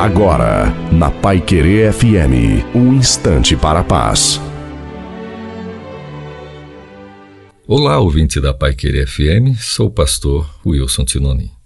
Agora, na Pai Querer FM, um instante para a paz. Olá, ouvinte da Pai Querer FM, sou o pastor Wilson Tinoni.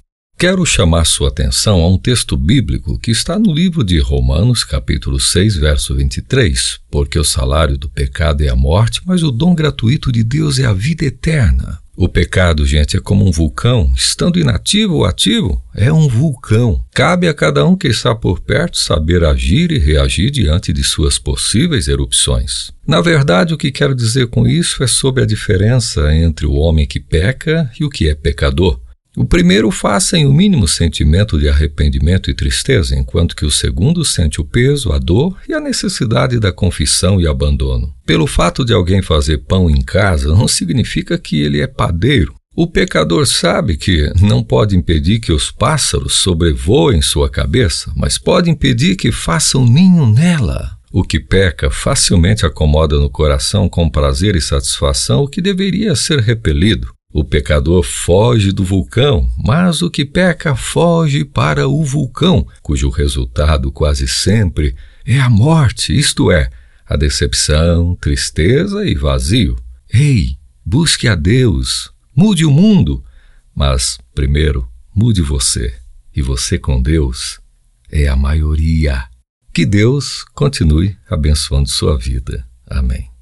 Quero chamar sua atenção a um texto bíblico que está no livro de Romanos, capítulo 6, verso 23, porque o salário do pecado é a morte, mas o dom gratuito de Deus é a vida eterna. O pecado, gente, é como um vulcão. Estando inativo ou ativo, é um vulcão. Cabe a cada um que está por perto saber agir e reagir diante de suas possíveis erupções. Na verdade, o que quero dizer com isso é sobre a diferença entre o homem que peca e o que é pecador. O primeiro faz sem o mínimo sentimento de arrependimento e tristeza, enquanto que o segundo sente o peso, a dor e a necessidade da confissão e abandono. Pelo fato de alguém fazer pão em casa não significa que ele é padeiro. O pecador sabe que não pode impedir que os pássaros sobrevoem sua cabeça, mas pode impedir que façam ninho nela. O que peca facilmente acomoda no coração com prazer e satisfação o que deveria ser repelido. O pecador foge do vulcão, mas o que peca foge para o vulcão, cujo resultado quase sempre é a morte, isto é, a decepção, tristeza e vazio. Ei, busque a Deus, mude o mundo, mas primeiro mude você, e você com Deus é a maioria. Que Deus continue abençoando sua vida. Amém.